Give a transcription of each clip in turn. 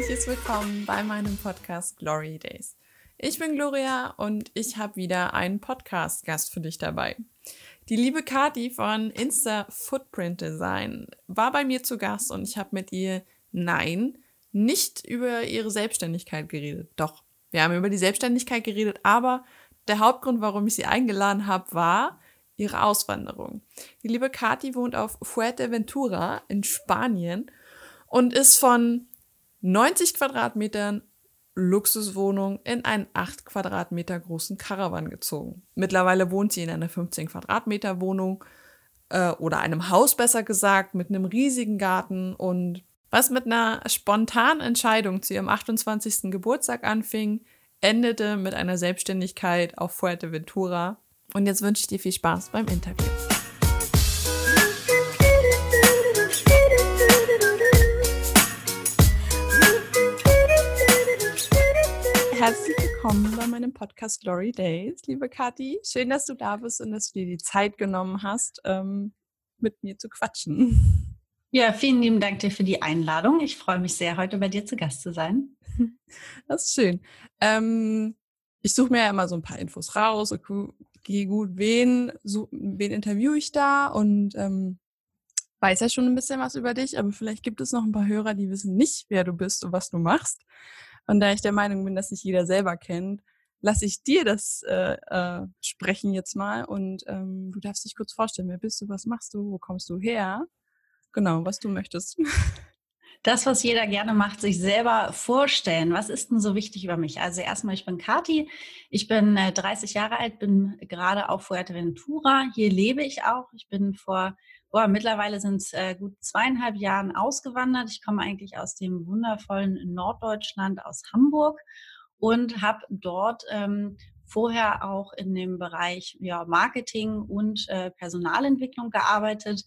herzliches Willkommen bei meinem Podcast Glory Days. Ich bin Gloria und ich habe wieder einen Podcast-Gast für dich dabei. Die liebe Kati von Insta Footprint Design war bei mir zu Gast und ich habe mit ihr, nein, nicht über ihre Selbstständigkeit geredet. Doch, wir haben über die Selbstständigkeit geredet, aber der Hauptgrund, warum ich sie eingeladen habe, war ihre Auswanderung. Die liebe Kati wohnt auf Fuerteventura in Spanien und ist von 90 Quadratmetern Luxuswohnung in einen 8 Quadratmeter großen Caravan gezogen. Mittlerweile wohnt sie in einer 15 Quadratmeter Wohnung äh, oder einem Haus besser gesagt mit einem riesigen Garten und was mit einer spontanen Entscheidung zu ihrem 28. Geburtstag anfing, endete mit einer Selbstständigkeit auf Fuerteventura. Und jetzt wünsche ich dir viel Spaß beim Interview. Herzlich willkommen bei meinem Podcast Glory Days, liebe Kathi. Schön, dass du da bist und dass du dir die Zeit genommen hast, ähm, mit mir zu quatschen. Ja, vielen lieben Dank dir für die Einladung. Ich freue mich sehr, heute bei dir zu Gast zu sein. Das ist schön. Ähm, ich suche mir ja immer so ein paar Infos raus. Okay, gut, wen, so, wen interviewe ich da? Und ähm, weiß ja schon ein bisschen was über dich, aber vielleicht gibt es noch ein paar Hörer, die wissen nicht, wer du bist und was du machst. Und da ich der Meinung bin, dass sich jeder selber kennt, lasse ich dir das äh, äh, sprechen jetzt mal und ähm, du darfst dich kurz vorstellen, wer bist du, was machst du, wo kommst du her? Genau, was du möchtest. Das, was jeder gerne macht, sich selber vorstellen. Was ist denn so wichtig über mich? Also erstmal, ich bin Kati, ich bin äh, 30 Jahre alt, bin gerade auf Fuerteventura. Hier lebe ich auch. Ich bin vor, boah, mittlerweile sind es äh, gut zweieinhalb Jahren ausgewandert. Ich komme eigentlich aus dem wundervollen Norddeutschland, aus Hamburg und habe dort ähm, vorher auch in dem Bereich ja, Marketing und äh, Personalentwicklung gearbeitet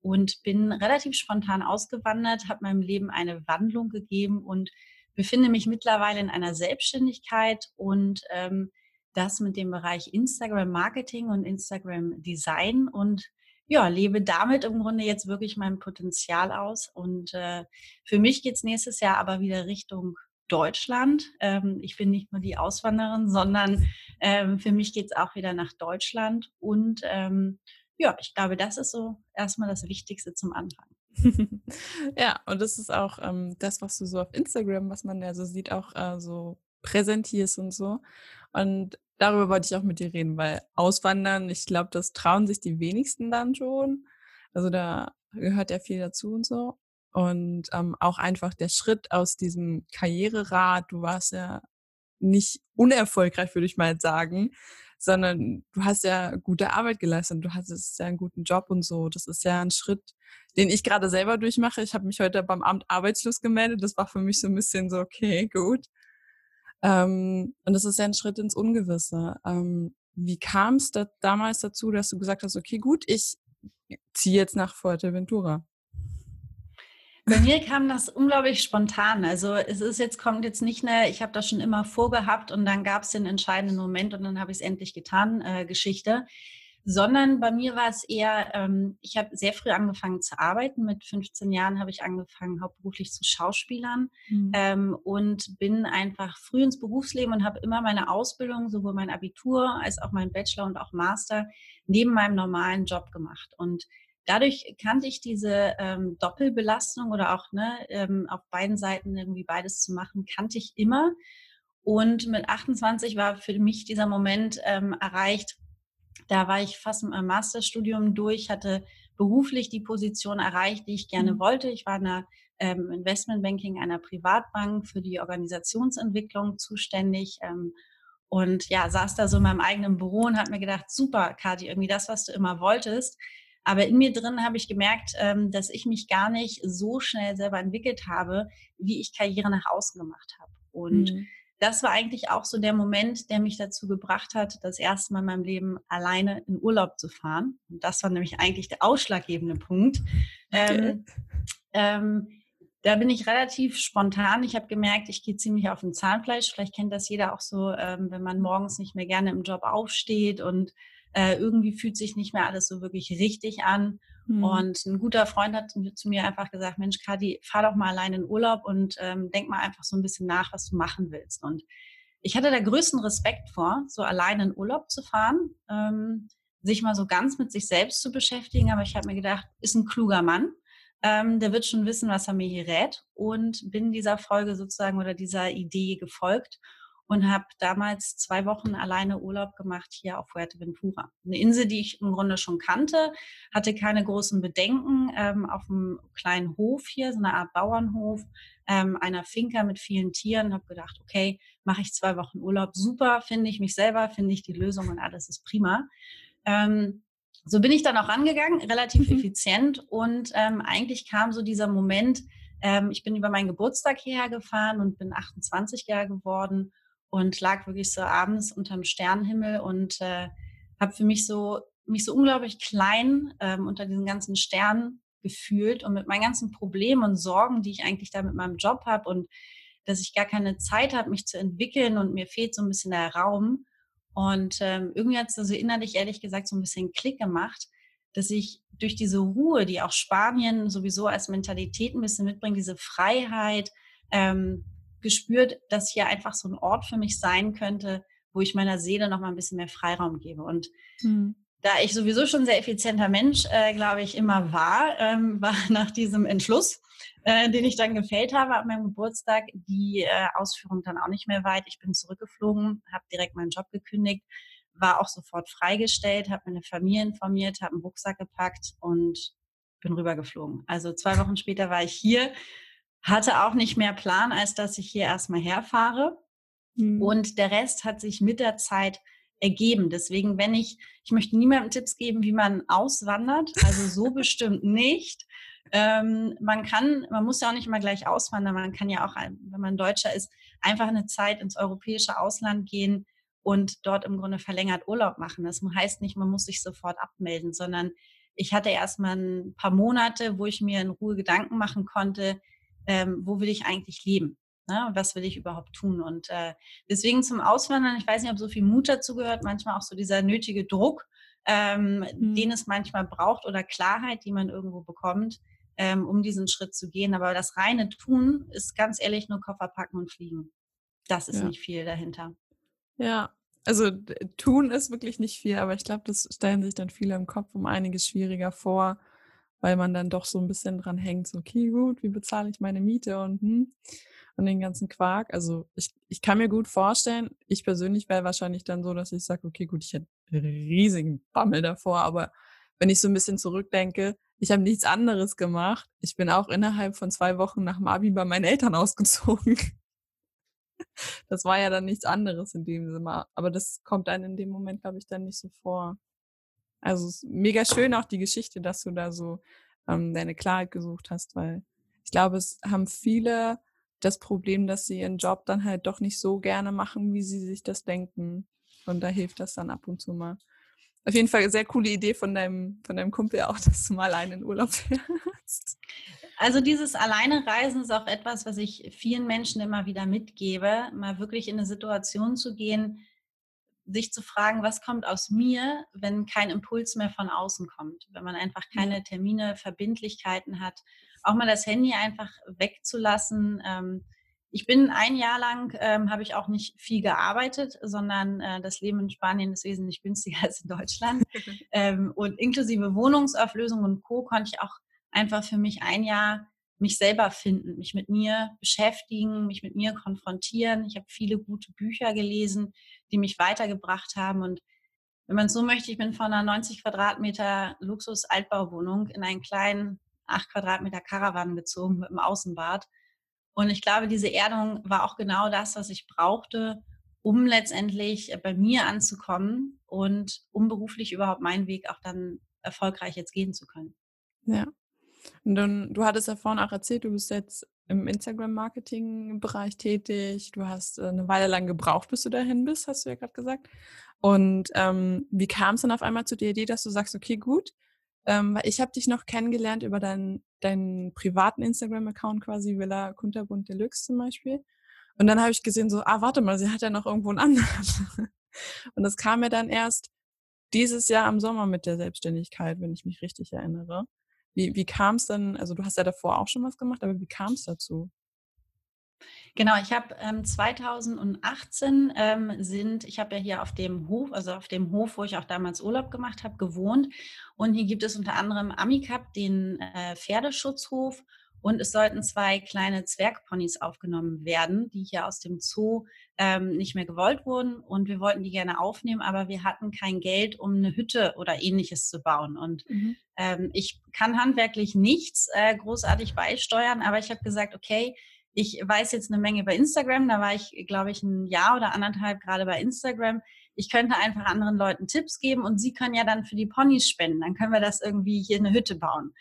und bin relativ spontan ausgewandert, habe meinem Leben eine Wandlung gegeben und befinde mich mittlerweile in einer Selbstständigkeit und ähm, das mit dem Bereich Instagram Marketing und Instagram Design und ja, lebe damit im Grunde jetzt wirklich mein Potenzial aus. Und äh, für mich geht es nächstes Jahr aber wieder Richtung Deutschland. Ähm, ich bin nicht nur die Auswanderin, sondern ähm, für mich geht es auch wieder nach Deutschland. Und ähm, ja, ich glaube, das ist so erstmal das Wichtigste zum Anfang. ja, und das ist auch ähm, das, was du so auf Instagram, was man ja so sieht, auch äh, so präsentierst und so. Und darüber wollte ich auch mit dir reden, weil Auswandern, ich glaube, das trauen sich die wenigsten dann schon. Also da gehört ja viel dazu und so. Und ähm, auch einfach der Schritt aus diesem Karriererad, du warst ja nicht unerfolgreich, würde ich mal sagen, sondern du hast ja gute Arbeit geleistet, du hattest ja einen guten Job und so. Das ist ja ein Schritt, den ich gerade selber durchmache. Ich habe mich heute beim Amt arbeitslos gemeldet. Das war für mich so ein bisschen so, okay, gut. Ähm, und das ist ja ein Schritt ins Ungewisse. Ähm, wie kam es da damals dazu, dass du gesagt hast, okay, gut, ich ziehe jetzt nach Fuerteventura? Bei mir kam das unglaublich spontan. Also es ist jetzt, kommt jetzt nicht eine, ich habe das schon immer vorgehabt und dann gab es den entscheidenden Moment und dann habe ich es endlich getan, äh, Geschichte. Sondern bei mir war es eher, ähm, ich habe sehr früh angefangen zu arbeiten. Mit 15 Jahren habe ich angefangen, hauptberuflich zu Schauspielern mhm. ähm, und bin einfach früh ins Berufsleben und habe immer meine Ausbildung, sowohl mein Abitur als auch mein Bachelor und auch Master, neben meinem normalen Job gemacht. Und dadurch kannte ich diese ähm, Doppelbelastung oder auch ne, ähm, auf beiden Seiten irgendwie beides zu machen, kannte ich immer. Und mit 28 war für mich dieser Moment ähm, erreicht. Da war ich fast mit meinem Masterstudium durch, hatte beruflich die Position erreicht, die ich gerne mhm. wollte. Ich war in der ähm, Investmentbanking einer Privatbank für die Organisationsentwicklung zuständig. Ähm, und ja, saß da so in meinem eigenen Büro und habe mir gedacht, super, Kathi, irgendwie das, was du immer wolltest. Aber in mir drin habe ich gemerkt, ähm, dass ich mich gar nicht so schnell selber entwickelt habe, wie ich Karriere nach außen gemacht habe. Und mhm. Das war eigentlich auch so der Moment, der mich dazu gebracht hat, das erste Mal in meinem Leben alleine in Urlaub zu fahren. Und das war nämlich eigentlich der ausschlaggebende Punkt. Okay. Ähm, ähm, da bin ich relativ spontan. Ich habe gemerkt, ich gehe ziemlich auf den Zahnfleisch. Vielleicht kennt das jeder auch so, ähm, wenn man morgens nicht mehr gerne im Job aufsteht und Äh, irgendwie fühlt sich nicht mehr alles so wirklich richtig an. Mhm. Und ein guter Freund hat zu mir einfach gesagt, Mensch, Kadi, fahr doch mal allein in Urlaub und ähm, denk mal einfach so ein bisschen nach, was du machen willst. Und ich hatte da größten Respekt vor, so allein in Urlaub zu fahren, ähm, sich mal so ganz mit sich selbst zu beschäftigen. Aber ich habe mir gedacht, ist ein kluger Mann. Ähm, der wird schon wissen, was er mir hier rät. Und bin dieser Folge sozusagen oder dieser Idee gefolgt und habe damals zwei Wochen alleine Urlaub gemacht hier auf Fuerteventura. Eine Insel, die ich im Grunde schon kannte, hatte keine großen Bedenken ähm, auf einem kleinen Hof hier, so eine Art Bauernhof, ähm, einer Finca mit vielen Tieren. Habe gedacht, okay, mache ich zwei Wochen Urlaub, super, finde ich mich selber, finde ich die Lösung und alles ist prima. Ähm, so bin ich dann auch rangegangen, relativ mhm. effizient und ähm, eigentlich kam so dieser Moment, ähm, ich bin über meinen Geburtstag hierher gefahren und bin 28 Jahre geworden und lag wirklich so abends unterm Sternenhimmel und äh, habe für mich so mich so unglaublich klein ähm, unter diesen ganzen Sternen gefühlt und mit meinen ganzen Problemen und Sorgen, die ich eigentlich da mit meinem Job habe und dass ich gar keine Zeit habe, mich zu entwickeln und mir fehlt so ein bisschen der Raum. Und ähm, irgendwie hat es also innerlich ehrlich gesagt so ein bisschen Klick gemacht, dass ich durch diese Ruhe, die auch Spanien sowieso als Mentalität ein bisschen mitbringt, diese Freiheit, ähm, gespürt, dass hier einfach so ein Ort für mich sein könnte, wo ich meiner Seele noch mal ein bisschen mehr Freiraum gebe. Und mhm. da ich sowieso schon ein sehr effizienter Mensch, äh, glaube ich, immer war, ähm, war nach diesem Entschluss, äh, den ich dann gefällt habe an meinem Geburtstag, die äh, Ausführung dann auch nicht mehr weit. Ich bin zurückgeflogen, habe direkt meinen Job gekündigt, war auch sofort freigestellt, habe meine Familie informiert, habe einen Rucksack gepackt und bin rübergeflogen. Also zwei Wochen später war ich hier hatte auch nicht mehr Plan, als dass ich hier erstmal herfahre. Mhm. Und der Rest hat sich mit der Zeit ergeben. Deswegen, wenn ich, ich möchte niemandem Tipps geben, wie man auswandert, also so bestimmt nicht. Ähm, man kann, man muss ja auch nicht immer gleich auswandern, man kann ja auch, wenn man Deutscher ist, einfach eine Zeit ins europäische Ausland gehen und dort im Grunde verlängert Urlaub machen. Das heißt nicht, man muss sich sofort abmelden, sondern ich hatte erstmal ein paar Monate, wo ich mir in Ruhe Gedanken machen konnte, ähm, wo will ich eigentlich leben? Ne? Was will ich überhaupt tun? Und äh, deswegen zum Auswandern, ich weiß nicht, ob so viel Mut dazu gehört, manchmal auch so dieser nötige Druck, ähm, mhm. den es manchmal braucht oder Klarheit, die man irgendwo bekommt, ähm, um diesen Schritt zu gehen. Aber das reine Tun ist ganz ehrlich nur Koffer packen und fliegen. Das ist ja. nicht viel dahinter. Ja, also tun ist wirklich nicht viel, aber ich glaube, das stellen sich dann viele im Kopf um einiges schwieriger vor weil man dann doch so ein bisschen dran hängt, so, okay, gut, wie bezahle ich meine Miete und, hm, und den ganzen Quark. Also ich, ich kann mir gut vorstellen, ich persönlich wäre wahrscheinlich dann so, dass ich sage, okay, gut, ich hätte riesigen Bammel davor, aber wenn ich so ein bisschen zurückdenke, ich habe nichts anderes gemacht. Ich bin auch innerhalb von zwei Wochen nach dem Abi bei meinen Eltern ausgezogen. Das war ja dann nichts anderes in dem Sinne. Aber das kommt einem in dem Moment, glaube ich, dann nicht so vor. Also es ist mega schön auch die Geschichte, dass du da so ähm, deine Klarheit gesucht hast, weil ich glaube, es haben viele das Problem, dass sie ihren Job dann halt doch nicht so gerne machen, wie sie sich das denken. Und da hilft das dann ab und zu mal. Auf jeden Fall eine sehr coole Idee von deinem, von deinem Kumpel auch, dass du mal alleine in Urlaub fährst. Also dieses Alleinereisen ist auch etwas, was ich vielen Menschen immer wieder mitgebe, mal wirklich in eine Situation zu gehen, sich zu fragen, was kommt aus mir, wenn kein Impuls mehr von außen kommt, wenn man einfach keine Termine, Verbindlichkeiten hat, auch mal das Handy einfach wegzulassen. Ähm, ich bin ein Jahr lang, ähm, habe ich auch nicht viel gearbeitet, sondern äh, das Leben in Spanien ist wesentlich günstiger als in Deutschland. ähm, und inklusive Wohnungsauflösung und Co. konnte ich auch einfach für mich ein Jahr mich selber finden, mich mit mir beschäftigen, mich mit mir konfrontieren. Ich habe viele gute Bücher gelesen, die mich weitergebracht haben. Und wenn man so möchte, ich bin von einer 90 Quadratmeter Luxus-Altbauwohnung in einen kleinen 8 Quadratmeter Caravan gezogen mit einem Außenbad. Und ich glaube, diese Erdung war auch genau das, was ich brauchte, um letztendlich bei mir anzukommen und um beruflich überhaupt meinen Weg auch dann erfolgreich jetzt gehen zu können. Ja, und dann, du hattest ja vorhin auch erzählt, du bist jetzt im Instagram-Marketing-Bereich tätig. Du hast äh, eine Weile lang gebraucht, bis du dahin bist, hast du ja gerade gesagt. Und ähm, wie kam es dann auf einmal zu der Idee, dass du sagst, okay, gut, ähm, ich habe dich noch kennengelernt über deinen, deinen privaten Instagram-Account quasi, Villa Kunterbund Deluxe zum Beispiel. Und dann habe ich gesehen, so, ah, warte mal, sie hat ja noch irgendwo einen anderen. Und das kam mir dann erst, dieses Jahr im Sommer mit der Selbstständigkeit, wenn ich mich richtig erinnere. Wie, wie kam es dann, also du hast ja davor auch schon was gemacht, aber wie kam es dazu? Genau, ich habe ähm, 2018 ähm, sind, ich habe ja hier auf dem Hof, also auf dem Hof, wo ich auch damals Urlaub gemacht habe, gewohnt. Und hier gibt es unter anderem Amicap, den äh, Pferdeschutzhof. Und es sollten zwei kleine Zwergponys aufgenommen werden, die hier aus dem Zoo ähm, nicht mehr gewollt wurden. Und wir wollten die gerne aufnehmen, aber wir hatten kein Geld, um eine Hütte oder ähnliches zu bauen. Und mhm. ähm, ich kann handwerklich nichts äh, großartig beisteuern, aber ich habe gesagt, okay, ich weiß jetzt eine Menge bei Instagram, da war ich, glaube ich, ein Jahr oder anderthalb gerade bei Instagram. Ich könnte einfach anderen Leuten Tipps geben und sie können ja dann für die Ponys spenden. Dann können wir das irgendwie hier eine Hütte bauen.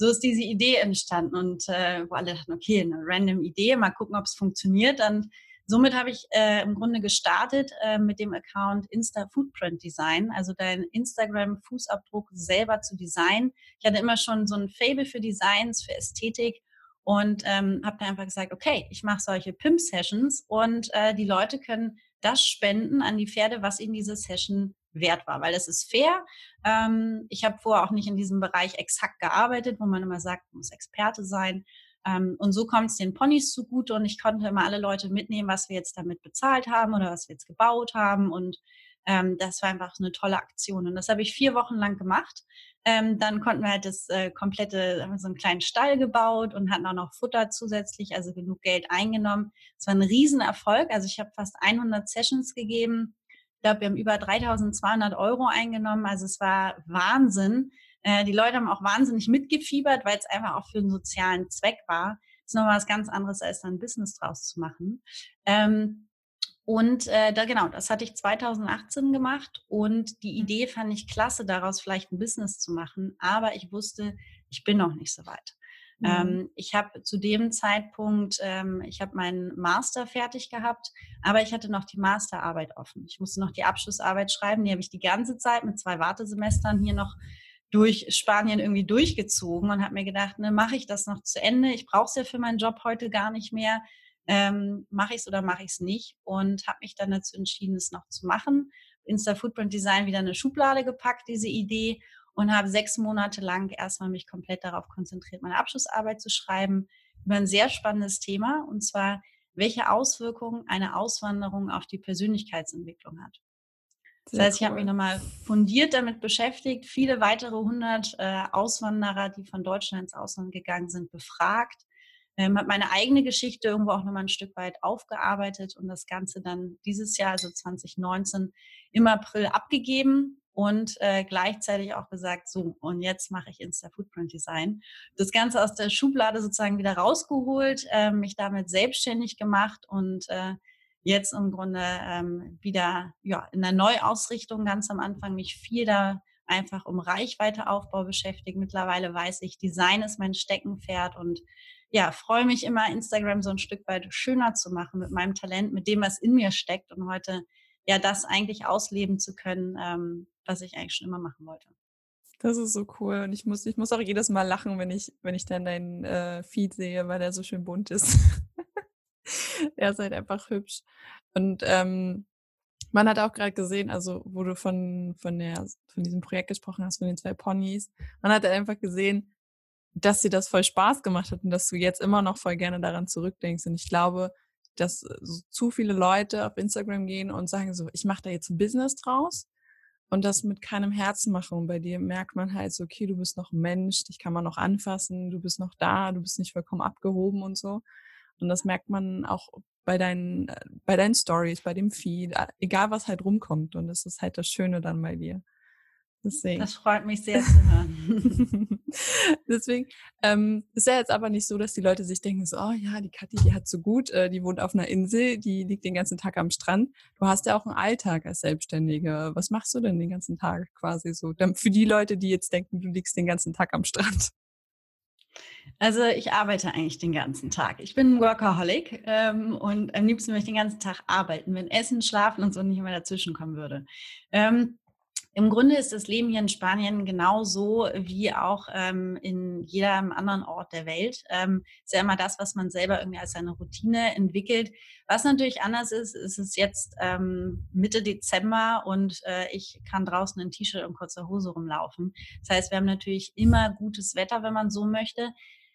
So ist diese Idee entstanden und äh, wo alle dachten, okay, eine random Idee, mal gucken, ob es funktioniert. Und somit habe ich äh, im Grunde gestartet äh, mit dem Account Insta Footprint Design, also dein Instagram-Fußabdruck selber zu designen. Ich hatte immer schon so ein Fable für Designs, für Ästhetik und ähm, habe da einfach gesagt, okay, ich mache solche Pimp-Sessions und äh, die Leute können das spenden an die Pferde, was ihnen diese Session wert war, weil es ist fair. Ähm, ich habe vorher auch nicht in diesem Bereich exakt gearbeitet, wo man immer sagt, man muss Experte sein. Ähm, und so kommt es den Ponys zugute und ich konnte immer alle Leute mitnehmen, was wir jetzt damit bezahlt haben oder was wir jetzt gebaut haben und ähm, das war einfach eine tolle Aktion. Und das habe ich vier Wochen lang gemacht. Ähm, dann konnten wir halt das äh, komplette, haben so einen kleinen Stall gebaut und hatten auch noch Futter zusätzlich, also genug Geld eingenommen. Es war ein Riesenerfolg. Also ich habe fast 100 Sessions gegeben. Ich glaube, wir haben über 3200 Euro eingenommen. Also es war Wahnsinn. Äh, die Leute haben auch wahnsinnig mitgefiebert, weil es einfach auch für einen sozialen Zweck war. Das ist nochmal was ganz anderes, als dann ein Business draus zu machen. Ähm, und äh, da genau, das hatte ich 2018 gemacht und die. Idee fand ich klasse, daraus vielleicht ein Business zu machen. Aber ich wusste, ich bin noch nicht so weit. Mhm. Ähm, ich habe zu dem Zeitpunkt, ähm, ich habe meinen Master fertig gehabt, aber ich hatte noch die Masterarbeit offen. Ich musste noch die Abschlussarbeit schreiben. Die habe ich die ganze Zeit mit zwei Wartesemestern hier noch durch Spanien irgendwie durchgezogen und habe mir gedacht, ne, mache ich das noch zu Ende? Ich brauche es ja für meinen Job heute gar nicht mehr ähm, mache ich es oder mache ich es nicht und habe mich dann dazu entschieden, es noch zu machen. Insta Footprint Design wieder eine Schublade gepackt, diese Idee und habe sechs Monate lang erstmal mich komplett darauf konzentriert, meine Abschlussarbeit zu schreiben über ein sehr spannendes Thema und zwar, welche Auswirkungen eine Auswanderung auf die Persönlichkeitsentwicklung hat. Das Sehr heißt, ich cool. habe mich nochmal fundiert damit beschäftigt, viele weitere hundert äh, Auswanderer, die von Deutschland ins Ausland gegangen sind, befragt ähm, habe meine eigene Geschichte irgendwo auch nochmal ein Stück weit aufgearbeitet und das Ganze dann dieses Jahr, also 2019, im April abgegeben und äh, gleichzeitig auch gesagt, so, und jetzt mache ich Insta Footprint Design. Das Ganze aus der Schublade sozusagen wieder rausgeholt, äh, mich damit selbstständig gemacht und äh, jetzt im Grunde ähm, wieder ja, in der Neuausrichtung ganz am Anfang mich viel da einfach um Reichweiteaufbau beschäftigt. Mittlerweile weiß ich, Design ist mein Steckenpferd und ja, freue mich immer, Instagram so ein Stück weit schöner zu machen mit meinem Talent, mit dem, was in mir steckt und heute ja das eigentlich ausleben zu können, ähm, was ich eigentlich schon immer machen wollte. Das ist so cool. Und ich muss, ich muss auch jedes Mal lachen, wenn ich, wenn ich dann deinen äh, Feed sehe, weil der so schön bunt ist. er ist halt einfach hübsch. Und ähm, man hat auch gerade gesehen, also wo du von, von, der, von diesem Projekt gesprochen hast, von den zwei Ponys, man hat einfach gesehen, dass dir das voll Spaß gemacht hat und dass du jetzt immer noch voll gerne daran zurückdenkst. Und ich glaube, dass äh, so zu viele Leute auf Instagram gehen und sagen so, ich mache da jetzt ein Business draus und das mit keinem Herzen machen. Und bei dir merkt man halt so, okay, du bist noch Mensch, dich kann man noch anfassen, du bist noch da, du bist nicht vollkommen abgehoben und so. Und das merkt man auch bei deinen, äh, bei deinen Stories, bei dem Feed, egal was halt rumkommt. Und das ist halt das Schöne dann bei dir. Deswegen. Das freut mich sehr zu hören. Deswegen ähm, ist ja jetzt aber nicht so, dass die Leute sich denken, so, oh ja, die Kathi, die hat so gut, äh, die wohnt auf einer Insel, die liegt den ganzen Tag am Strand. Du hast ja auch einen Alltag als Selbstständige. Was machst du denn den ganzen Tag quasi so? Für die Leute, die jetzt denken, du liegst den ganzen Tag am Strand. Also ich arbeite eigentlich den ganzen Tag. Ich bin ein Workaholic ähm, und am liebsten möchte ich den ganzen Tag arbeiten, wenn Essen, Schlafen und so nicht immer dazwischen kommen würde. Ähm, Im Grunde ist das Leben hier in Spanien genauso wie auch ähm, in jedem anderen Ort der Welt. Ähm, ist ja immer das, was man selber irgendwie als seine Routine entwickelt. Was natürlich anders ist, ist es jetzt ähm, Mitte Dezember und äh, ich kann draußen in T-Shirt und kurzer Hose rumlaufen. Das heißt, wir haben natürlich immer gutes Wetter, wenn man so möchte.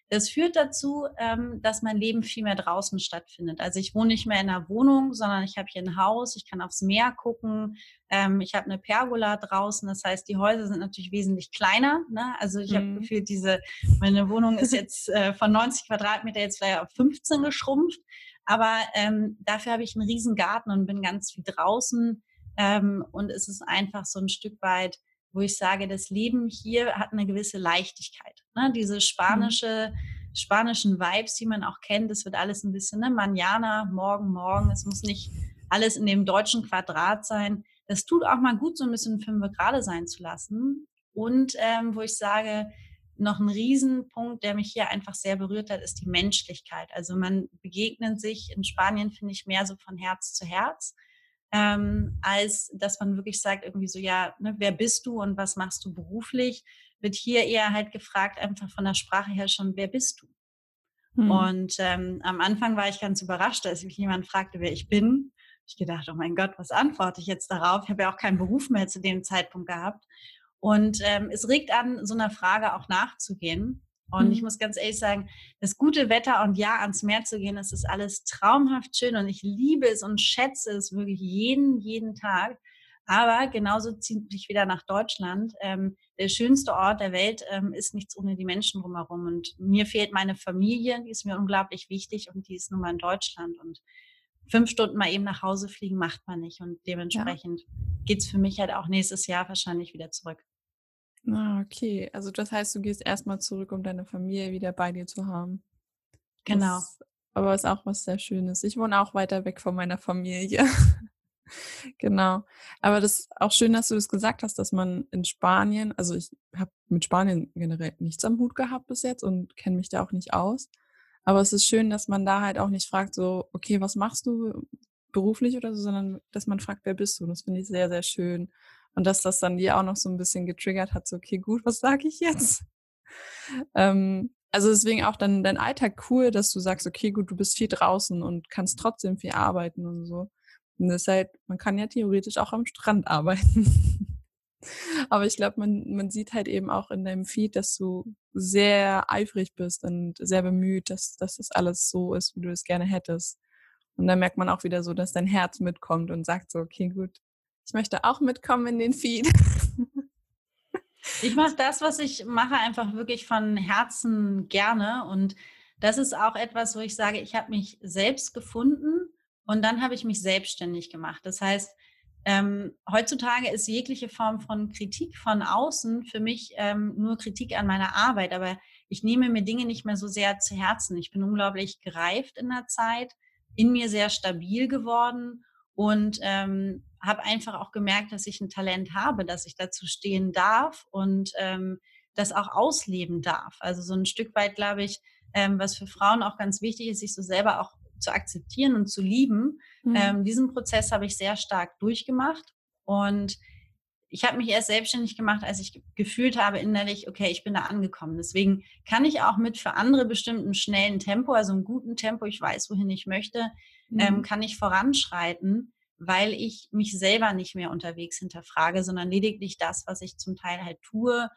Das führt dazu, ähm, dass mein Leben viel mehr draußen stattfindet. Also ich wohne nicht mehr in einer Wohnung, sondern ich habe hier ein Haus, ich kann aufs Meer gucken, ähm, ich habe eine Pergola draußen. Das heißt, die Häuser sind natürlich wesentlich kleiner. Ne? Also ich mhm. habe gefühlt, diese, meine Wohnung ist jetzt äh, von 90 Quadratmeter jetzt vielleicht auf 15 geschrumpft. Aber ähm, dafür habe ich einen riesen Garten und bin ganz viel draußen. Ähm, und es ist einfach so ein Stück weit wo ich sage, das Leben hier hat eine gewisse Leichtigkeit. Ne? Diese mhm. spanische, spanischen Vibes, die man auch kennt, das wird alles ein bisschen ne? Manjana, morgen, morgen. Es muss nicht alles in dem deutschen Quadrat sein. Das tut auch mal gut, so ein bisschen fünf gerade sein zu lassen. Und ähm, wo ich sage, noch ein Riesenpunkt, der mich hier einfach sehr berührt hat, ist die Menschlichkeit. Also man begegnet sich in Spanien, finde ich, mehr so von Herz zu Herz ähm, als dass man wirklich sagt, irgendwie so, ja, ne, wer bist du und was machst du beruflich, wird hier eher halt gefragt, einfach von der Sprache her schon, wer bist du? Mhm. Und ähm, am Anfang war ich ganz überrascht, als mich jemand fragte, wer ich bin. Ich gedacht, oh mein Gott, was antworte ich jetzt darauf? Ich habe ja auch keinen Beruf mehr zu dem Zeitpunkt gehabt. Und ähm, es regt an, so einer Frage auch nachzugehen. Und mhm. ich muss ganz ehrlich sagen, das gute Wetter und ja, ans Meer zu gehen, das ist alles traumhaft schön und ich liebe es und schätze es wirklich jeden, jeden Tag. Aber genauso zieht mich wieder nach Deutschland. Ähm, der schönste Ort der Welt ähm, ist nichts ohne die Menschen drumherum. Und mir fehlt meine Familie, die ist mir unglaublich wichtig und die ist nun mal in Deutschland. Und fünf Stunden mal eben nach Hause fliegen macht man nicht. Und dementsprechend ja. geht's für mich halt auch nächstes Jahr wahrscheinlich wieder zurück. Ah, okay. Also das heißt, du gehst erstmal zurück, um deine Familie wieder bei dir zu haben. Genau. Das, aber ist auch was sehr Schönes. Ich wohne auch weiter weg von meiner Familie. genau. Aber das ist auch schön, dass du das gesagt hast, dass man in Spanien, also ich habe mit Spanien generell nichts am Hut gehabt bis jetzt und kenne mich da auch nicht aus. Aber es ist schön, dass man da halt auch nicht fragt, so, okay, was machst du beruflich oder so, sondern dass man fragt, wer bist du? Das finde ich sehr, sehr schön. Und dass das dann dir auch noch so ein bisschen getriggert hat, so, okay, gut, was sage ich jetzt? ähm, also deswegen auch dann dein Alltag cool, dass du sagst, okay, gut, du bist viel draußen und kannst trotzdem viel arbeiten und so. Und das ist halt, man kann ja theoretisch auch am Strand arbeiten. Aber ich glaube, man, man sieht halt eben auch in deinem Feed, dass du sehr eifrig bist und sehr bemüht, dass, dass das alles so ist, wie du es gerne hättest. Und dann merkt man auch wieder so, dass dein Herz mitkommt und sagt so, okay, gut, ich möchte auch mitkommen in den Feed. Ich mache das, was ich mache, einfach wirklich von Herzen gerne. Und das ist auch etwas, wo ich sage, ich habe mich selbst gefunden und dann habe ich mich selbstständig gemacht. Das heißt, ähm, heutzutage ist jegliche Form von Kritik von außen für mich ähm, nur Kritik an meiner Arbeit, aber ich nehme mir Dinge nicht mehr so sehr zu Herzen. Ich bin unglaublich gereift in der Zeit, in mir sehr stabil geworden und ähm, habe einfach auch gemerkt, dass ich ein Talent habe, dass ich dazu stehen darf und ähm, das auch ausleben darf. Also so ein Stück weit, glaube ich, ähm, was für Frauen auch ganz wichtig ist, sich so selber auch zu akzeptieren und zu lieben. Mhm. Ähm, diesen Prozess habe ich sehr stark durchgemacht und ich habe mich erst selbstständig gemacht, als ich gefühlt habe innerlich, okay, ich bin da angekommen. Deswegen kann ich auch mit für andere bestimmten schnellen Tempo, also einem guten Tempo, ich weiß, wohin ich möchte, ähm, mhm. ähm, kann ich voranschreiten weil ich mich selber nicht mehr unterwegs hinterfrage, sondern lediglich das, was ich zum Teil halt tue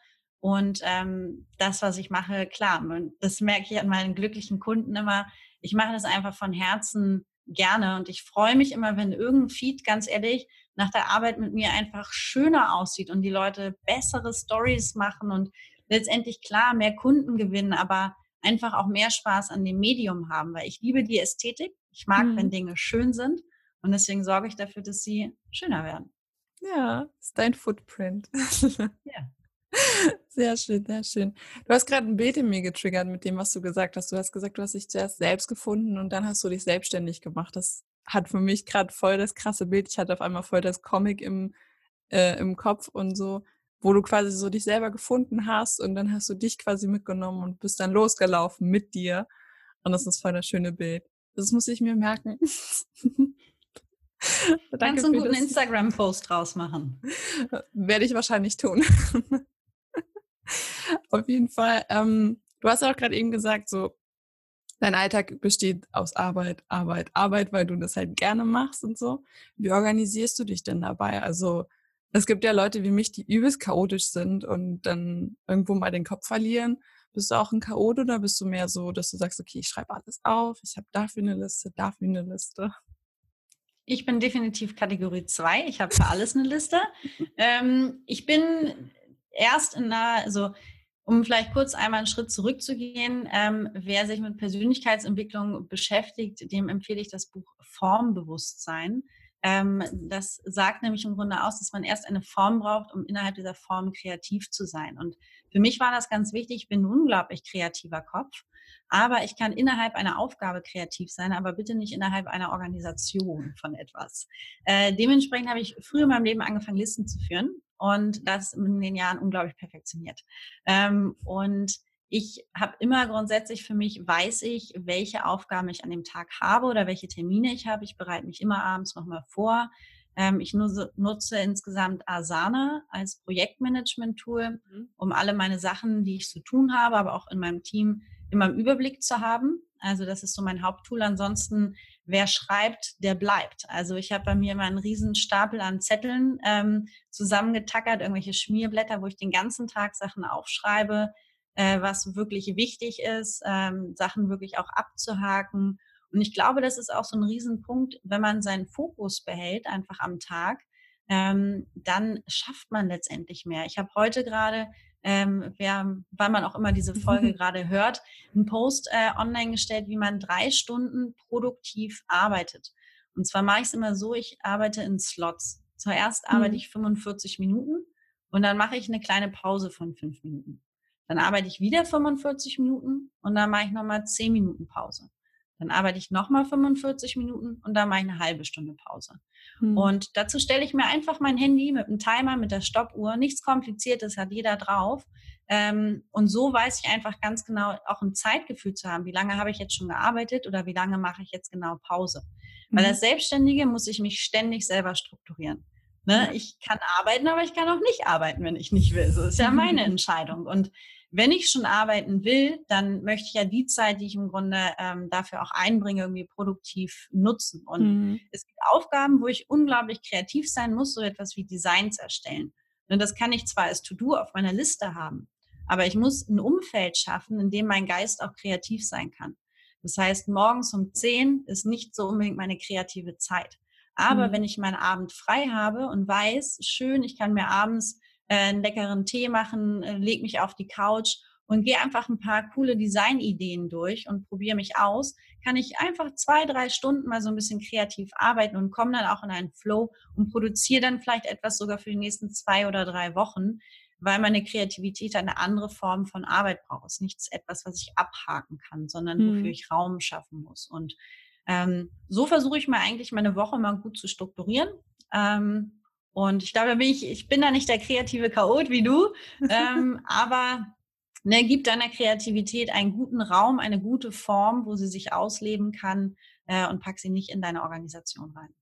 und ähm, das, was ich mache, klar, das merke ich an meinen glücklichen Kunden immer. Ich mache das einfach von Herzen gerne und ich freue mich immer, wenn irgendein Feed, ganz ehrlich, nach der Arbeit mit mir einfach schöner aussieht und die Leute bessere Stories machen und letztendlich klar mehr Kunden gewinnen, aber einfach auch mehr Spaß an dem Medium haben, weil ich liebe die Ästhetik. Ich mag, mhm. wenn Dinge schön sind und deswegen sorge ich dafür, dass sie schöner werden. Ja, ist dein Footprint. ja. Sehr schön, sehr schön. Du hast gerade ein Bild in mir getriggert mit dem, was du gesagt hast. Du hast gesagt, du hast dich zuerst selbst gefunden und dann hast du dich selbstständig gemacht. Das hat für mich gerade voll das krasse Bild. Ich hatte auf einmal voll das Comic im, äh, im Kopf und so, wo du quasi so dich selber gefunden hast und dann hast du dich quasi mitgenommen und bist dann losgelaufen mit dir. Und das ist voll das schöne Bild. Das muss ich mir merken. Kannst du einen guten Instagram-Post draus machen? Werde ich wahrscheinlich tun. Auf jeden Fall. Ähm, du hast auch gerade eben gesagt, so dein Alltag besteht aus Arbeit, Arbeit, Arbeit, weil du das halt gerne machst und so. Wie organisierst du dich denn dabei? Also es gibt ja Leute wie mich, die übelst chaotisch sind und dann irgendwo mal den Kopf verlieren. Bist du auch ein Chaot oder bist du mehr so, dass du sagst, okay, ich schreibe alles auf, ich habe dafür eine Liste, dafür eine Liste? Ich bin definitiv Kategorie 2. Ich habe für alles eine Liste. ähm, ich bin erst in einer, also um vielleicht kurz einmal einen Schritt zurückzugehen, ähm, wer sich mit Persönlichkeitsentwicklung beschäftigt, dem empfehle ich das Buch Formbewusstsein. Ähm, das sagt nämlich im Grunde aus, dass man erst eine Form braucht, um innerhalb dieser Form kreativ zu sein. Und für mich war das ganz wichtig. Ich bin ein unglaublich kreativer Kopf, aber ich kann innerhalb einer Aufgabe kreativ sein, aber bitte nicht innerhalb einer Organisation von etwas. Äh, dementsprechend habe ich früher in meinem Leben angefangen, Listen zu führen und das in den Jahren unglaublich perfektioniert. Ähm, und ich habe immer grundsätzlich für mich, weiß ich, welche Aufgaben ich an dem Tag habe oder welche Termine ich habe. Ich bereite mich immer abends nochmal vor. Ähm, ich nutze, nutze, insgesamt Asana als Projektmanagement-Tool, mhm. um alle meine Sachen, die ich zu tun habe, aber auch in meinem Team immer im Überblick zu haben. Also das ist so mein Haupttool. Ansonsten, wer schreibt, der bleibt. Also ich habe bei mir immer einen riesen Stapel an Zetteln ähm, zusammengetackert, irgendwelche Schmierblätter, wo ich den ganzen Tag Sachen aufschreibe, äh, was wirklich wichtig ist, ähm, Sachen wirklich auch abzuhaken. Und ich glaube, das ist auch so ein Riesenpunkt, wenn man seinen Fokus behält, einfach am Tag, ähm, dann schafft man letztendlich mehr. Ich habe heute gerade, ähm, wer, weil man auch immer diese Folge gerade hört, einen Post äh, online gestellt, wie man drei Stunden produktiv arbeitet. Und zwar mache ich es immer so, ich arbeite in Slots. Zuerst arbeite mhm. ich 45 Minuten und dann mache ich eine kleine Pause von fünf Minuten. Dann arbeite ich wieder 45 Minuten und dann mache ich nochmal 10 Minuten Pause. Dann arbeite ich nochmal 45 Minuten und dann mache ich eine halbe Stunde Pause. Hm. Und dazu stelle ich mir einfach mein Handy mit einem Timer, mit der Stoppuhr. Nichts Kompliziertes hat jeder drauf. Ähm, und so weiß ich einfach ganz genau, auch ein Zeitgefühl zu haben. Wie lange habe ich jetzt schon gearbeitet oder wie lange mache ich jetzt genau Pause? Weil mhm. als Selbstständige muss ich mich ständig selber strukturieren. Ne? Ich kann arbeiten, aber ich kann auch nicht arbeiten, wenn ich nicht will. So ist ja meine Entscheidung. Und wenn ich schon arbeiten will, dann möchte ich ja die Zeit, die ich im Grunde ähm, dafür auch einbringe, irgendwie produktiv nutzen. Und mhm. es gibt Aufgaben, wo ich unglaublich kreativ sein muss, so etwas wie Designs erstellen. Und das kann ich zwar als To-Do auf meiner Liste haben, aber ich muss ein Umfeld schaffen, in dem mein Geist auch kreativ sein kann. Das heißt, morgens um 10 ist nicht so unbedingt meine kreative Zeit. Aber mhm. wenn ich meinen Abend frei habe und weiß, schön, ich kann mir abends einen leckeren Tee machen, äh, leg mich auf die Couch und gehe einfach ein paar coole Designideen durch und probiere mich aus, kann ich einfach zwei, drei Stunden mal so ein bisschen kreativ arbeiten und komme dann auch in einen Flow und produziere dann vielleicht etwas sogar für die nächsten zwei oder drei Wochen, weil meine Kreativität eine andere Form von Arbeit braucht. Es ist nichts etwas, was ich abhaken kann, sondern wofür ich Raum schaffen muss. Und ähm, so versuche ich mir eigentlich meine Woche mal gut zu strukturieren. Ähm, und ich glaube, bin ich, ich bin da nicht der kreative Chaot wie du, ähm, aber ne, gib deiner Kreativität einen guten Raum, eine gute Form, wo sie sich ausleben kann äh, und pack sie nicht in deine Organisation rein.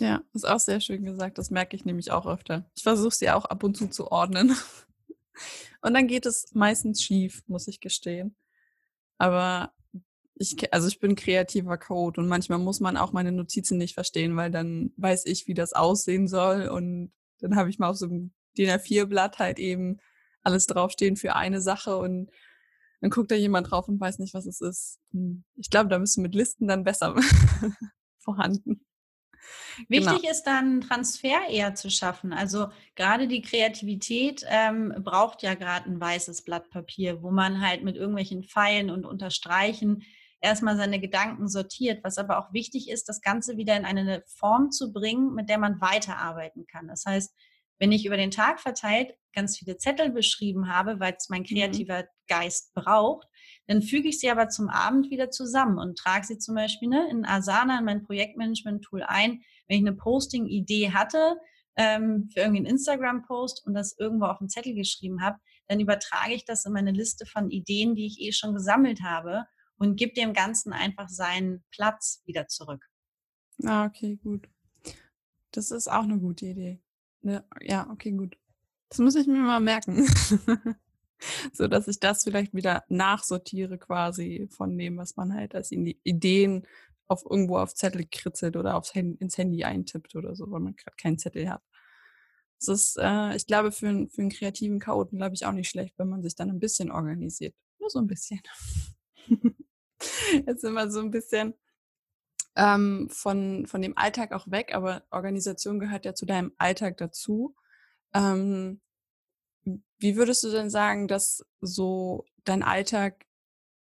Ja, ist auch sehr schön gesagt. Das merke ich nämlich auch öfter. Ich versuche sie auch ab und zu zu ordnen. Und dann geht es meistens schief, muss ich gestehen. Aber ich, also ich bin kreativer Code und manchmal muss man auch meine Notizen nicht verstehen, weil dann weiß ich, wie das aussehen soll und dann habe ich mal auf so einem DIN A4-Blatt halt eben alles draufstehen für eine Sache und dann guckt da jemand drauf und weiß nicht, was es ist. Hm, ich glaube, da müssen mit Listen dann besser vorhanden. Wichtig genau. ist dann Transfer eher zu schaffen. Also gerade die Kreativität ähm, braucht ja gerade ein weißes Blatt Papier, wo man halt mit irgendwelchen Pfeilen und Unterstreichen erstmal seine Gedanken sortiert, was aber auch wichtig ist, das Ganze wieder in eine Form zu bringen, mit der man weiterarbeiten kann. Das heißt, wenn ich über den Tag verteilt ganz viele Zettel beschrieben habe, weil es mein mhm. kreativer mhm. Geist braucht, dann füge ich sie aber zum Abend wieder zusammen und trage sie zum Beispiel ne, in Asana, in mein Projektmanagement-Tool ein. Wenn ich eine Posting-Idee hatte ähm, für irgendeinen Instagram-Post und das irgendwo auf einen Zettel geschrieben habe, dann übertrage ich das in meine Liste von Ideen, die ich eh schon gesammelt habe und gib dem Ganzen einfach seinen Platz wieder zurück. Ah, okay, gut. Das ist auch eine gute Idee. Ne, ja, okay, gut. Das muss ich mir mal merken. so dass ich das vielleicht wieder nachsortiere quasi von dem, was man halt als Ideen auf irgendwo auf Zettel kritzelt oder aufs Handy, ins Handy eintippt oder so, weil man gerade keinen Zettel hat. Das ist, äh, ich glaube, für, für einen kreativen Chaoten, glaube ich, auch nicht schlecht, wenn man sich dann ein bisschen organisiert. Nur so ein bisschen. Jetzt wir so ein bisschen ähm, von, von dem Alltag auch weg, aber Organisation gehört ja zu deinem Alltag dazu. Ähm, wie würdest du denn sagen, dass so dein Alltag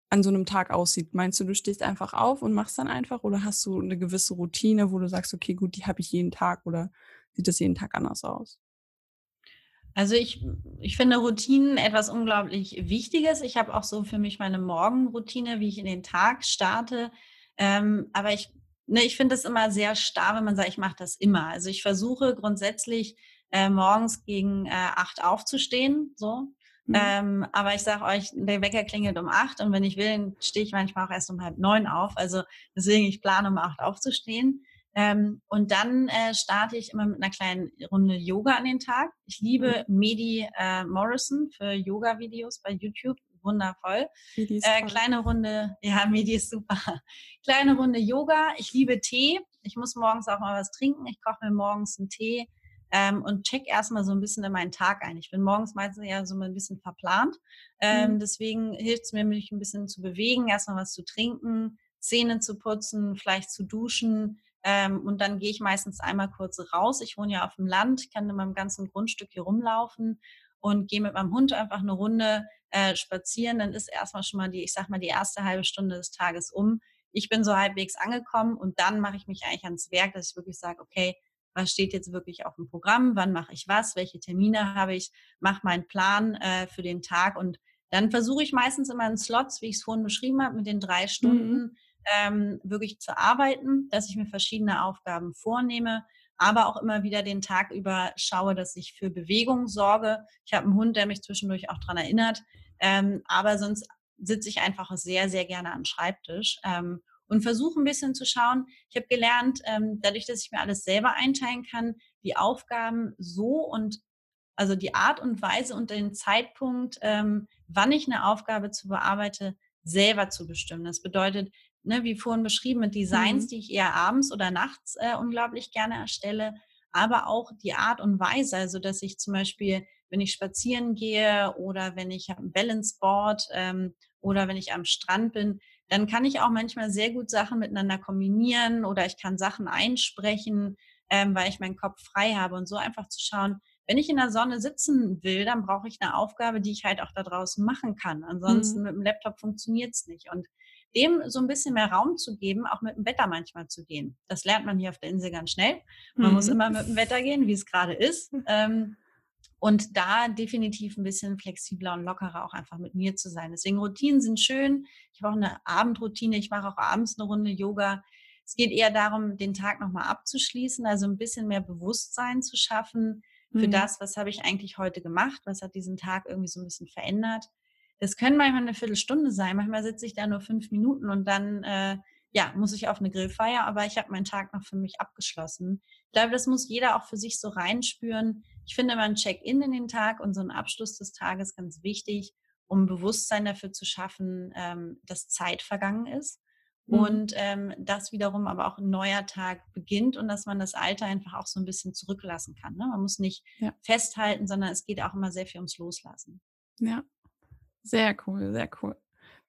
an so einem Tag aussieht? Meinst du, du stehst einfach auf und machst dann einfach oder hast du eine gewisse Routine, wo du sagst, okay, gut, die habe ich jeden Tag oder sieht das jeden Tag anders aus? Also ich, ich finde Routinen etwas unglaublich Wichtiges. Ich habe auch so für mich meine Morgenroutine, wie ich in den Tag starte. Ähm, aber ich, ne, ich finde es immer sehr starr, wenn man sagt, ich mache das immer. Also ich versuche grundsätzlich äh, morgens gegen äh, acht aufzustehen, so. Mhm. Ähm, aber ich sage euch, der Wecker klingelt um acht und wenn ich will, stehe ich manchmal auch erst um halb neun auf. Also deswegen, ich plane um acht aufzustehen. Ähm, und dann äh, starte ich immer mit einer kleinen Runde Yoga an den Tag. Ich liebe mhm. Medi äh, Morrison für Yoga-Videos bei YouTube. Wundervoll. Äh, kleine Runde, ja, Medi ist super. kleine Runde Yoga. Ich liebe Tee. Ich muss morgens auch mal was trinken. Ich koche mir morgens einen Tee ähm, und check erstmal so ein bisschen in meinen Tag ein. Ich bin morgens meistens ja so ein bisschen verplant. Ähm, mhm. Deswegen hilft es mir, mich ein bisschen zu bewegen, erstmal was zu trinken, Zähne zu putzen, vielleicht zu duschen. Ähm, und dann gehe ich meistens einmal kurz raus. Ich wohne ja auf dem Land, kann in meinem ganzen Grundstück hier rumlaufen und gehe mit meinem Hund einfach eine Runde äh, spazieren. Dann ist erstmal schon mal die, ich sag mal, die erste halbe Stunde des Tages um. Ich bin so halbwegs angekommen und dann mache ich mich eigentlich ans Werk, dass ich wirklich sage, okay, was steht jetzt wirklich auf dem Programm, wann mache ich was, welche Termine habe ich, mache meinen Plan äh, für den Tag und dann versuche ich meistens immer in Slots, wie ich es vorhin beschrieben habe, mit den drei mhm. Stunden mhm. Ähm, wirklich zu arbeiten, dass ich mir verschiedene Aufgaben vornehme, aber auch immer wieder den Tag über schaue, dass ich für Bewegung sorge. Ich habe einen Hund, der mich zwischendurch auch daran erinnert, ähm, aber sonst sitze ich einfach sehr, sehr gerne am Schreibtisch ähm, und versuche ein bisschen zu schauen. Ich habe gelernt, ähm, dadurch, dass ich mir alles selber einteilen kann, die Aufgaben so und also die Art und Weise und den Zeitpunkt, ähm, wann ich eine Aufgabe zu bearbeite, selber zu bestimmen. Das bedeutet, ne, wie vorhin beschrieben, mit Designs, mhm. die ich eher abends oder nachts äh, unglaublich gerne erstelle, aber auch die Art und Weise, also dass ich zum Beispiel, wenn ich spazieren gehe oder wenn ich ein Balance Board ähm, oder wenn ich am Strand bin, dann kann ich auch manchmal sehr gut Sachen miteinander kombinieren oder ich kann Sachen einsprechen, ähm, weil ich meinen Kopf frei habe und so einfach zu schauen, wenn ich in der Sonne sitzen will, dann brauche ich eine Aufgabe, die ich halt auch da draußen machen kann. Ansonsten mhm. mit dem Laptop funktioniert es nicht. Und dem so ein bisschen mehr Raum zu geben, auch mit dem Wetter manchmal zu gehen. Das lernt man hier auf der Insel ganz schnell. Man mhm. muss immer mit dem Wetter gehen, wie es gerade ist. Ähm, und da definitiv ein bisschen flexibler und lockerer auch einfach mit mir zu sein. Deswegen Routinen sind schön. Ich habe auch eine Abendroutine. Ich mache auch abends eine Runde Yoga. Es geht eher darum, den Tag nochmal abzuschließen, also ein bisschen mehr Bewusstsein zu schaffen für mhm. das, was habe ich eigentlich heute gemacht, was hat diesen Tag irgendwie so ein bisschen verändert. Das können manchmal eine Viertelstunde sein, manchmal sitze ich da nur fünf Minuten und dann äh, ja, muss ich auf eine Grillfeier, aber ich habe meinen Tag noch für mich abgeschlossen. Ich glaube, das muss jeder auch für sich so reinspüren. Ich finde immer ein Check-in in den Tag und so ein Abschluss des Tages ganz wichtig, um Bewusstsein dafür zu schaffen, ähm, dass Zeit vergangen ist. Mhm. Und ähm, dass wiederum aber auch ein neuer Tag beginnt und dass man das Alter einfach auch so ein bisschen zurücklassen kann. Ne? Man muss nicht ja. festhalten, sondern es geht auch immer sehr viel ums Loslassen. Ja, sehr cool, sehr cool.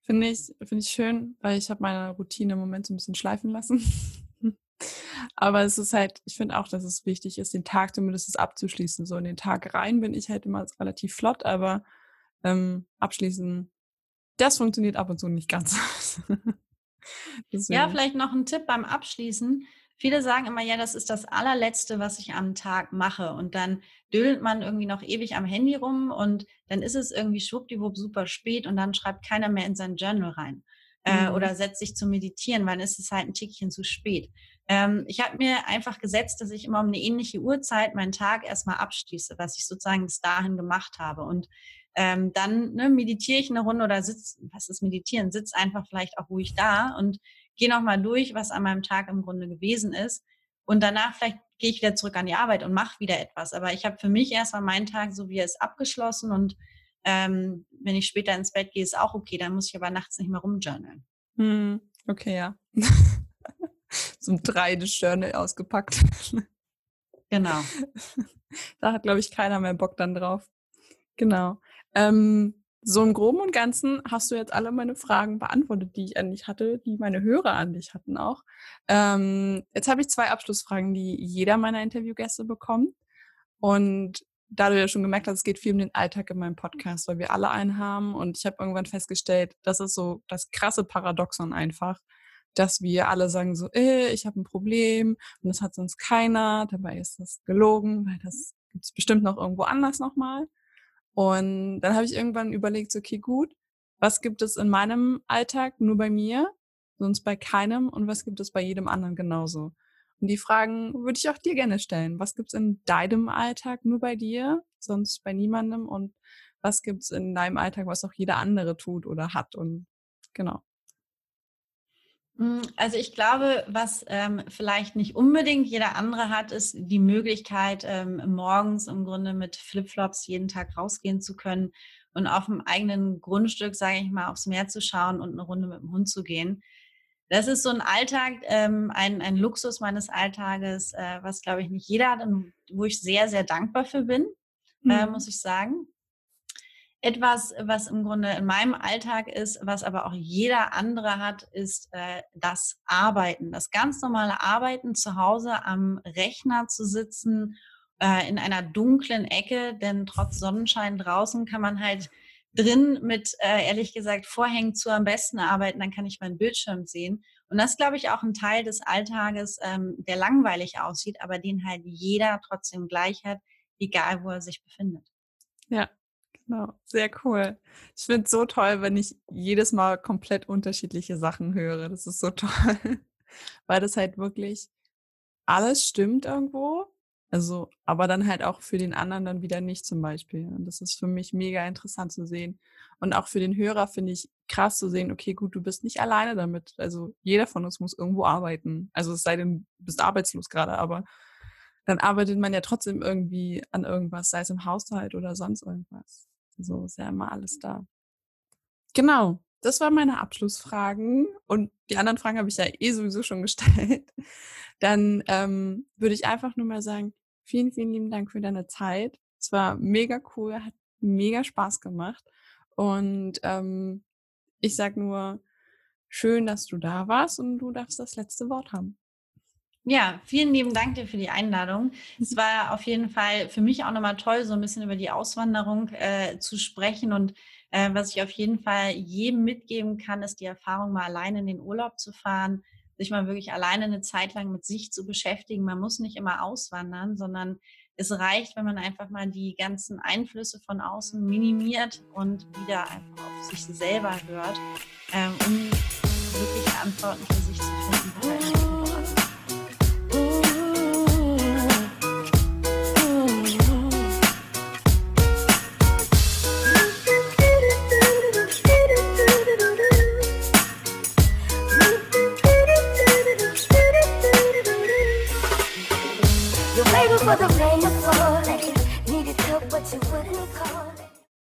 Finde ich, finde ich schön, weil ich habe meine Routine im Moment so ein bisschen schleifen lassen. Aber es ist halt, ich finde auch, dass es wichtig ist, den Tag zumindest abzuschließen. So in den Tag rein bin ich halt immer relativ flott, aber ähm, abschließen, das funktioniert ab und zu nicht ganz. ja, vielleicht noch ein Tipp beim Abschließen. Viele sagen immer, ja, das ist das allerletzte, was ich am Tag mache. Und dann dödelt man irgendwie noch ewig am Handy rum und dann ist es irgendwie schwuppdiwupp super spät und dann schreibt keiner mehr in sein Journal rein. Äh, mhm. oder setzt sich zu meditieren, weil dann ist es halt ein Tickchen zu spät. Ähm, ich habe mir einfach gesetzt, dass ich immer um eine ähnliche Uhrzeit meinen Tag erstmal abschließe, was ich sozusagen bis dahin gemacht habe. Und ähm, dann ne, meditiere ich eine Runde oder sitze, was ist meditieren? Sitz einfach vielleicht auch ruhig da und gehe nochmal durch, was an meinem Tag im Grunde gewesen ist. und danach vielleicht gehe ich wieder zurück an die Arbeit und mache wieder etwas. Aber ich habe für mich erstmal meinen Tag so wie er ist abgeschlossen und ähm, wenn ich später ins Bett gehe, ist auch okay. Dann muss ich aber nachts nicht mehr rumjournalen. Hm, okay, ja. so ein 3D-Journal ausgepackt. Genau. da hat, glaube ich, keiner mehr Bock dann drauf. Genau. Ähm, so im Groben und Ganzen hast du jetzt alle meine Fragen beantwortet, die ich an dich hatte, die meine Hörer an dich hatten auch. Ähm, jetzt habe ich zwei Abschlussfragen, die jeder meiner Interviewgäste bekommt. Und da du ja schon gemerkt hast, es geht viel um den Alltag in meinem Podcast, weil wir alle einen haben. Und ich habe irgendwann festgestellt, das ist so das krasse Paradoxon einfach, dass wir alle sagen so, äh, ich habe ein Problem und das hat sonst keiner. Dabei ist das gelogen, weil das gibt es bestimmt noch irgendwo anders nochmal. Und dann habe ich irgendwann überlegt, okay, gut, was gibt es in meinem Alltag nur bei mir, sonst bei keinem und was gibt es bei jedem anderen genauso? Und die Fragen würde ich auch dir gerne stellen. Was gibt es in deinem Alltag nur bei dir, sonst bei niemandem? Und was gibt es in deinem Alltag, was auch jeder andere tut oder hat? Und genau. Hm, also ich glaube, was ähm, vielleicht nicht unbedingt jeder andere hat, ist die Möglichkeit, ähm, morgens im Grunde mit Flipflops jeden Tag rausgehen zu können und auf dem eigenen Grundstück, sage ich mal, aufs Meer zu schauen und eine Runde mit dem Hund zu gehen. Das ist so ein Alltag, ähm, ein, ein Luxus meines Alltages, äh, was, glaube ich, nicht jeder hat und wo ich sehr, sehr dankbar für bin, mhm. äh, muss ich sagen. Etwas, was im Grunde in meinem Alltag ist, was aber auch jeder andere hat, ist äh, das Arbeiten, das ganz normale Arbeiten zu Hause am Rechner zu sitzen, äh, in einer dunklen Ecke, denn trotz Sonnenschein draußen kann man halt drin mit, äh, ehrlich gesagt, Vorhängen zu am besten arbeiten, dann kann ich meinen Bildschirm sehen. Und das glaube ich, auch ein Teil des Alltages, ähm, der langweilig aussieht, aber den halt jeder trotzdem gleich hat, egal wo er sich befindet. Ja, Genau, sehr cool. Ich finde es so toll, wenn ich jedes Mal komplett unterschiedliche Sachen höre. Das ist so toll, weil das halt wirklich alles stimmt irgendwo. Also, aber dann halt auch für den anderen dann wieder nicht zum Beispiel. Und das ist für mich mega interessant zu sehen. Und auch für den Hörer finde ich krass zu sehen, okay, gut, du bist nicht alleine damit. Also jeder von uns muss irgendwo arbeiten. Also es sei denn, du bist arbeitslos gerade, aber dann arbeitet man ja trotzdem irgendwie an irgendwas, sei es im Haushalt oder sonst irgendwas. So ist ja immer alles da. Genau, das waren meine Abschlussfragen und die anderen Fragen habe ich ja eh sowieso schon gestellt. Dann ähm, würde ich einfach nur mal sagen, vielen, vielen lieben Dank für deine Zeit. Es war mega cool, hat mega Spaß gemacht. Und ähm, ich sag nur, schön, dass du da warst und du darfst das letzte Wort haben. Ja, vielen lieben Dank dir für die Einladung. Es war auf jeden Fall für mich auch nochmal toll, so ein bisschen über die Auswanderung äh, zu sprechen. Und äh, was ich auf jeden Fall jedem mitgeben kann, ist die Erfahrung, mal alleine in den Urlaub zu fahren, sich mal wirklich alleine eine Zeit lang mit sich zu beschäftigen. Man muss nicht immer auswandern, sondern es reicht, wenn man einfach mal die ganzen Einflüsse von außen minimiert und wieder einfach auf sich selber hört, ähm, um wirklich Antworten für sich zu finden,